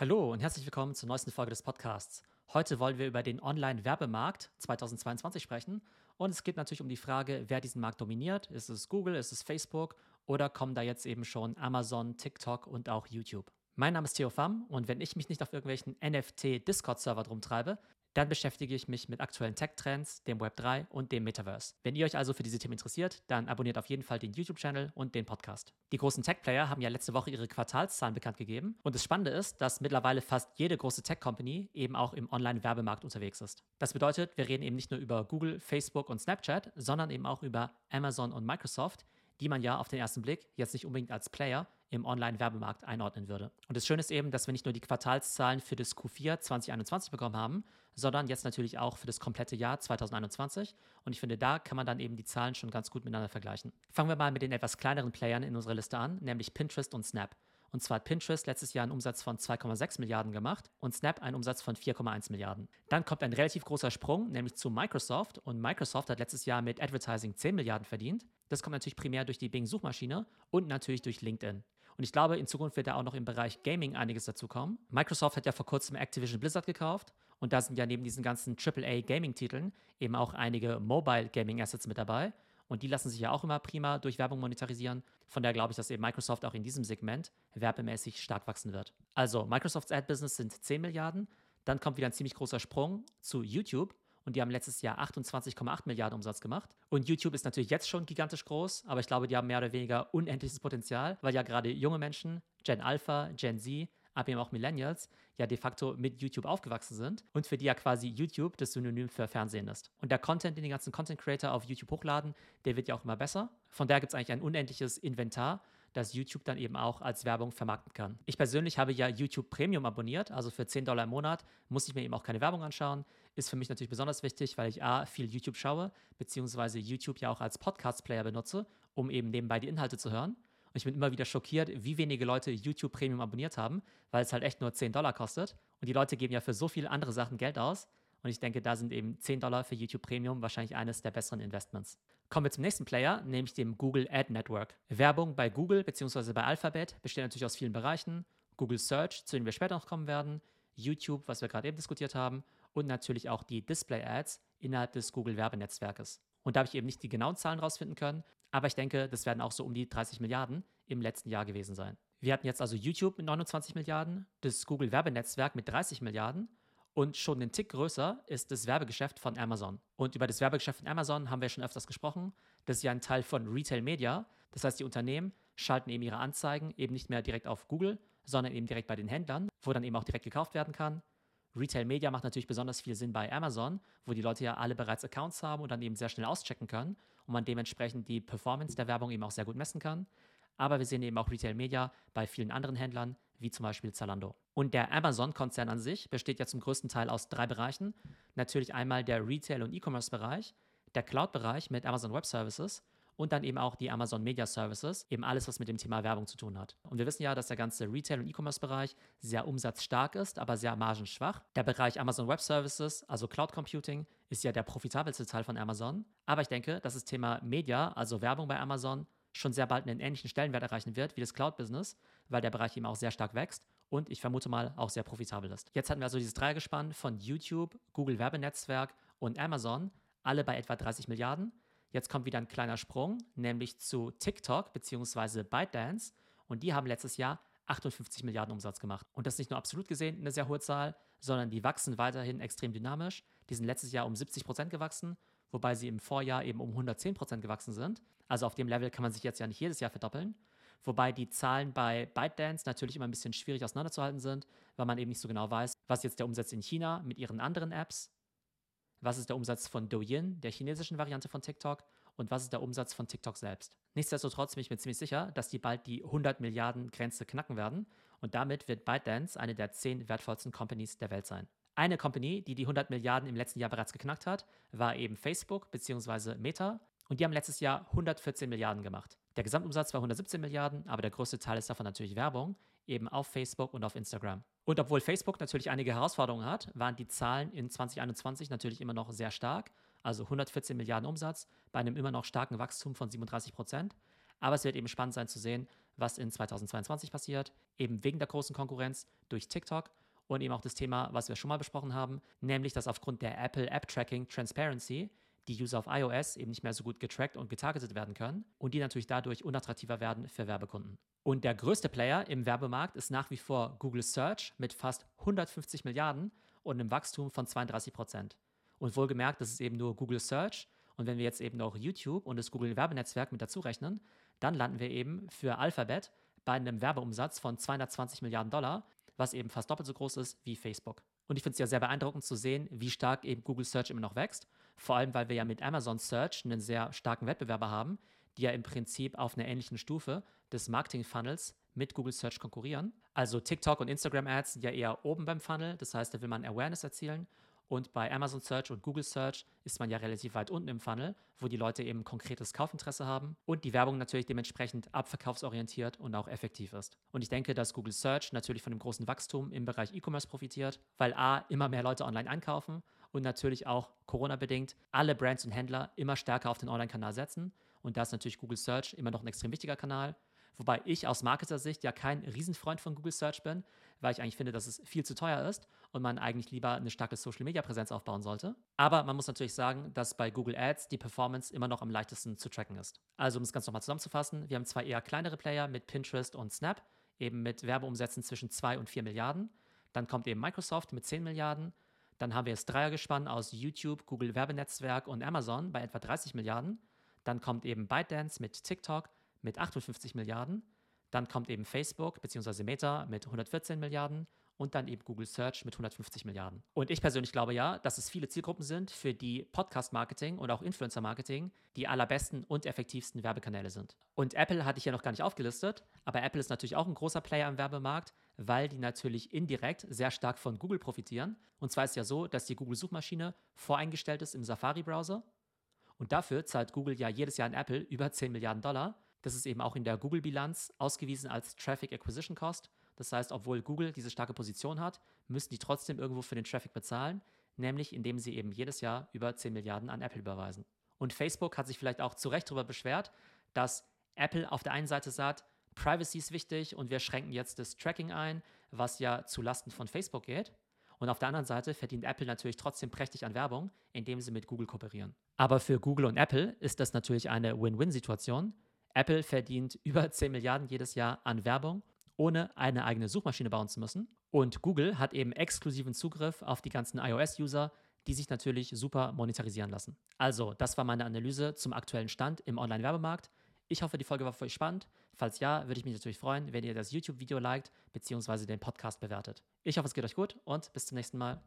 Hallo und herzlich willkommen zur neuesten Folge des Podcasts. Heute wollen wir über den Online-Werbemarkt 2022 sprechen und es geht natürlich um die Frage, wer diesen Markt dominiert. Ist es Google, ist es Facebook oder kommen da jetzt eben schon Amazon, TikTok und auch YouTube? Mein Name ist Theo Pham und wenn ich mich nicht auf irgendwelchen NFT-Discord-Server drum treibe, dann beschäftige ich mich mit aktuellen Tech-Trends, dem Web 3 und dem Metaverse. Wenn ihr euch also für diese Themen interessiert, dann abonniert auf jeden Fall den YouTube-Channel und den Podcast. Die großen Tech-Player haben ja letzte Woche ihre Quartalszahlen bekannt gegeben und das Spannende ist, dass mittlerweile fast jede große Tech-Company eben auch im Online-Werbemarkt unterwegs ist. Das bedeutet, wir reden eben nicht nur über Google, Facebook und Snapchat, sondern eben auch über Amazon und Microsoft, die man ja auf den ersten Blick jetzt nicht unbedingt als Player im Online-Werbemarkt einordnen würde. Und das Schöne ist eben, dass wir nicht nur die Quartalszahlen für das Q4 2021 bekommen haben, sondern jetzt natürlich auch für das komplette Jahr 2021. Und ich finde, da kann man dann eben die Zahlen schon ganz gut miteinander vergleichen. Fangen wir mal mit den etwas kleineren Playern in unserer Liste an, nämlich Pinterest und Snap. Und zwar hat Pinterest letztes Jahr einen Umsatz von 2,6 Milliarden gemacht und Snap einen Umsatz von 4,1 Milliarden. Dann kommt ein relativ großer Sprung, nämlich zu Microsoft. Und Microsoft hat letztes Jahr mit Advertising 10 Milliarden verdient. Das kommt natürlich primär durch die Bing-Suchmaschine und natürlich durch LinkedIn. Und ich glaube, in Zukunft wird da auch noch im Bereich Gaming einiges dazu kommen. Microsoft hat ja vor kurzem Activision Blizzard gekauft und da sind ja neben diesen ganzen AAA Gaming-Titeln eben auch einige Mobile Gaming Assets mit dabei. Und die lassen sich ja auch immer prima durch Werbung monetarisieren. Von daher glaube ich, dass eben Microsoft auch in diesem Segment werbemäßig stark wachsen wird. Also Microsofts Ad-Business sind 10 Milliarden. Dann kommt wieder ein ziemlich großer Sprung zu YouTube. Und die haben letztes Jahr 28,8 Milliarden Umsatz gemacht. Und YouTube ist natürlich jetzt schon gigantisch groß, aber ich glaube, die haben mehr oder weniger unendliches Potenzial, weil ja gerade junge Menschen, Gen Alpha, Gen Z, aber eben auch Millennials, ja de facto mit YouTube aufgewachsen sind und für die ja quasi YouTube das Synonym für Fernsehen ist. Und der Content, den die ganzen Content Creator auf YouTube hochladen, der wird ja auch immer besser. Von daher gibt es eigentlich ein unendliches Inventar, das YouTube dann eben auch als Werbung vermarkten kann. Ich persönlich habe ja YouTube Premium abonniert, also für 10 Dollar im Monat muss ich mir eben auch keine Werbung anschauen. Ist für mich natürlich besonders wichtig, weil ich A, viel YouTube schaue, beziehungsweise YouTube ja auch als Podcast-Player benutze, um eben nebenbei die Inhalte zu hören. Und ich bin immer wieder schockiert, wie wenige Leute YouTube Premium abonniert haben, weil es halt echt nur 10 Dollar kostet. Und die Leute geben ja für so viele andere Sachen Geld aus. Und ich denke, da sind eben 10 Dollar für YouTube Premium wahrscheinlich eines der besseren Investments. Kommen wir zum nächsten Player, nämlich dem Google Ad Network. Werbung bei Google bzw. bei Alphabet besteht natürlich aus vielen Bereichen. Google Search, zu dem wir später noch kommen werden, YouTube, was wir gerade eben diskutiert haben, und natürlich auch die Display Ads innerhalb des Google Werbenetzwerkes. Und da habe ich eben nicht die genauen Zahlen rausfinden können, aber ich denke, das werden auch so um die 30 Milliarden im letzten Jahr gewesen sein. Wir hatten jetzt also YouTube mit 29 Milliarden, das Google Werbenetzwerk mit 30 Milliarden und schon einen Tick größer ist das Werbegeschäft von Amazon. Und über das Werbegeschäft von Amazon haben wir schon öfters gesprochen. Das ist ja ein Teil von Retail Media. Das heißt, die Unternehmen schalten eben ihre Anzeigen eben nicht mehr direkt auf Google, sondern eben direkt bei den Händlern, wo dann eben auch direkt gekauft werden kann. Retail Media macht natürlich besonders viel Sinn bei Amazon, wo die Leute ja alle bereits Accounts haben und dann eben sehr schnell auschecken können und man dementsprechend die Performance der Werbung eben auch sehr gut messen kann. Aber wir sehen eben auch Retail Media bei vielen anderen Händlern, wie zum Beispiel Zalando. Und der Amazon-Konzern an sich besteht ja zum größten Teil aus drei Bereichen. Natürlich einmal der Retail- und E-Commerce-Bereich, der Cloud-Bereich mit Amazon Web Services und dann eben auch die Amazon Media Services, eben alles, was mit dem Thema Werbung zu tun hat. Und wir wissen ja, dass der ganze Retail- und E-Commerce-Bereich sehr umsatzstark ist, aber sehr margenschwach. Der Bereich Amazon Web Services, also Cloud Computing, ist ja der profitabelste Teil von Amazon. Aber ich denke, dass das Thema Media, also Werbung bei Amazon, schon sehr bald einen ähnlichen Stellenwert erreichen wird wie das Cloud-Business, weil der Bereich eben auch sehr stark wächst und ich vermute mal auch sehr profitabel ist. Jetzt hatten wir also dieses Dreiergespann von YouTube, Google Werbenetzwerk und Amazon, alle bei etwa 30 Milliarden. Jetzt kommt wieder ein kleiner Sprung, nämlich zu TikTok bzw. ByteDance. Und die haben letztes Jahr 58 Milliarden Umsatz gemacht. Und das ist nicht nur absolut gesehen eine sehr hohe Zahl, sondern die wachsen weiterhin extrem dynamisch. Die sind letztes Jahr um 70 Prozent gewachsen, wobei sie im Vorjahr eben um 110 Prozent gewachsen sind. Also auf dem Level kann man sich jetzt ja nicht jedes Jahr verdoppeln. Wobei die Zahlen bei ByteDance natürlich immer ein bisschen schwierig auseinanderzuhalten sind, weil man eben nicht so genau weiß, was jetzt der Umsatz in China mit ihren anderen Apps was ist der Umsatz von Douyin, der chinesischen Variante von TikTok, und was ist der Umsatz von TikTok selbst. Nichtsdestotrotz bin ich mir ziemlich sicher, dass die bald die 100 Milliarden Grenze knacken werden und damit wird ByteDance eine der zehn wertvollsten Companies der Welt sein. Eine Company, die die 100 Milliarden im letzten Jahr bereits geknackt hat, war eben Facebook bzw. Meta und die haben letztes Jahr 114 Milliarden gemacht. Der Gesamtumsatz war 117 Milliarden, aber der größte Teil ist davon natürlich Werbung, eben auf Facebook und auf Instagram. Und obwohl Facebook natürlich einige Herausforderungen hat, waren die Zahlen in 2021 natürlich immer noch sehr stark. Also 114 Milliarden Umsatz bei einem immer noch starken Wachstum von 37 Prozent. Aber es wird eben spannend sein zu sehen, was in 2022 passiert, eben wegen der großen Konkurrenz durch TikTok und eben auch das Thema, was wir schon mal besprochen haben, nämlich dass aufgrund der Apple App Tracking Transparency die User auf iOS eben nicht mehr so gut getrackt und getargetet werden können und die natürlich dadurch unattraktiver werden für Werbekunden. Und der größte Player im Werbemarkt ist nach wie vor Google Search mit fast 150 Milliarden und einem Wachstum von 32 Prozent. Und wohlgemerkt, das ist eben nur Google Search. Und wenn wir jetzt eben noch YouTube und das Google Werbenetzwerk mit dazu rechnen, dann landen wir eben für Alphabet bei einem Werbeumsatz von 220 Milliarden Dollar was eben fast doppelt so groß ist wie Facebook. Und ich finde es ja sehr beeindruckend zu sehen, wie stark eben Google Search immer noch wächst. Vor allem, weil wir ja mit Amazon Search einen sehr starken Wettbewerber haben, die ja im Prinzip auf einer ähnlichen Stufe des Marketing-Funnels mit Google Search konkurrieren. Also TikTok und Instagram Ads sind ja eher oben beim Funnel, das heißt, da will man Awareness erzielen. Und bei Amazon Search und Google Search ist man ja relativ weit unten im Funnel, wo die Leute eben konkretes Kaufinteresse haben und die Werbung natürlich dementsprechend abverkaufsorientiert und auch effektiv ist. Und ich denke, dass Google Search natürlich von dem großen Wachstum im Bereich E-Commerce profitiert, weil A, immer mehr Leute online einkaufen und natürlich auch Corona-bedingt alle Brands und Händler immer stärker auf den Online-Kanal setzen. Und da ist natürlich Google Search immer noch ein extrem wichtiger Kanal. Wobei ich aus Marketer-Sicht ja kein Riesenfreund von Google Search bin, weil ich eigentlich finde, dass es viel zu teuer ist und man eigentlich lieber eine starke Social-Media-Präsenz aufbauen sollte. Aber man muss natürlich sagen, dass bei Google Ads die Performance immer noch am leichtesten zu tracken ist. Also um es ganz nochmal zusammenzufassen, wir haben zwei eher kleinere Player mit Pinterest und Snap, eben mit Werbeumsätzen zwischen 2 und 4 Milliarden. Dann kommt eben Microsoft mit 10 Milliarden. Dann haben wir das Dreiergespann aus YouTube, Google Werbenetzwerk und Amazon bei etwa 30 Milliarden. Dann kommt eben ByteDance mit TikTok mit 58 Milliarden. Dann kommt eben Facebook bzw. Meta mit 114 Milliarden und dann eben Google Search mit 150 Milliarden. Und ich persönlich glaube ja, dass es viele Zielgruppen sind, für die Podcast-Marketing und auch Influencer-Marketing die allerbesten und effektivsten Werbekanäle sind. Und Apple hatte ich ja noch gar nicht aufgelistet, aber Apple ist natürlich auch ein großer Player im Werbemarkt, weil die natürlich indirekt sehr stark von Google profitieren. Und zwar ist es ja so, dass die Google-Suchmaschine voreingestellt ist im Safari-Browser. Und dafür zahlt Google ja jedes Jahr an Apple über 10 Milliarden Dollar. Das ist eben auch in der Google-Bilanz ausgewiesen als Traffic Acquisition Cost. Das heißt, obwohl Google diese starke Position hat, müssen die trotzdem irgendwo für den Traffic bezahlen, nämlich indem sie eben jedes Jahr über 10 Milliarden an Apple überweisen. Und Facebook hat sich vielleicht auch zu Recht darüber beschwert, dass Apple auf der einen Seite sagt, Privacy ist wichtig und wir schränken jetzt das Tracking ein, was ja zu Lasten von Facebook geht. Und auf der anderen Seite verdient Apple natürlich trotzdem prächtig an Werbung, indem sie mit Google kooperieren. Aber für Google und Apple ist das natürlich eine Win-Win-Situation, Apple verdient über 10 Milliarden jedes Jahr an Werbung, ohne eine eigene Suchmaschine bauen zu müssen. Und Google hat eben exklusiven Zugriff auf die ganzen iOS-User, die sich natürlich super monetarisieren lassen. Also, das war meine Analyse zum aktuellen Stand im Online-Werbemarkt. Ich hoffe, die Folge war für euch spannend. Falls ja, würde ich mich natürlich freuen, wenn ihr das YouTube-Video liked bzw. den Podcast bewertet. Ich hoffe, es geht euch gut und bis zum nächsten Mal.